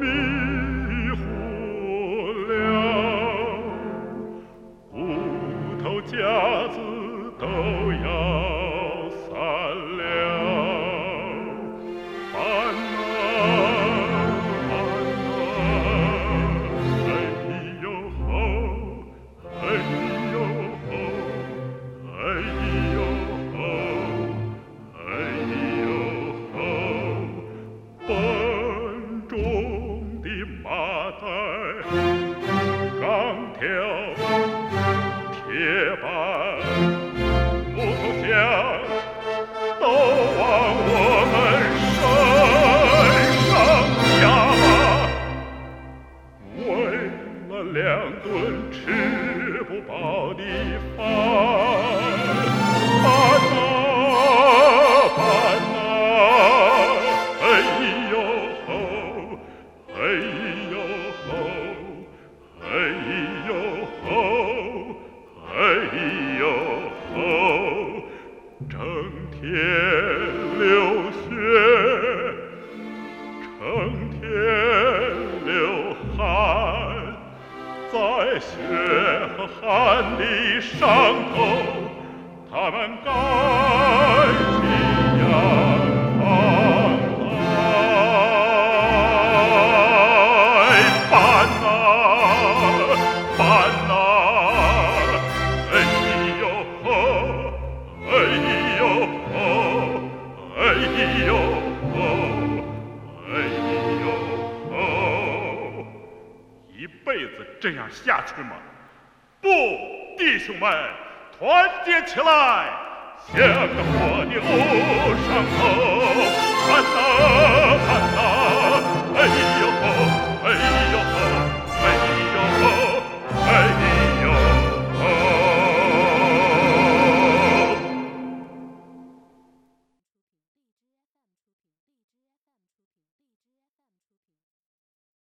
迷糊了，骨头架子都要。条铁板，木头箱都往我们身上压，为了两顿吃不饱的饭。流血，成天流汗，在血和汗的伤口，他们该。一辈子这样下去吗？不，弟兄们，团结起来，向着我的路上走。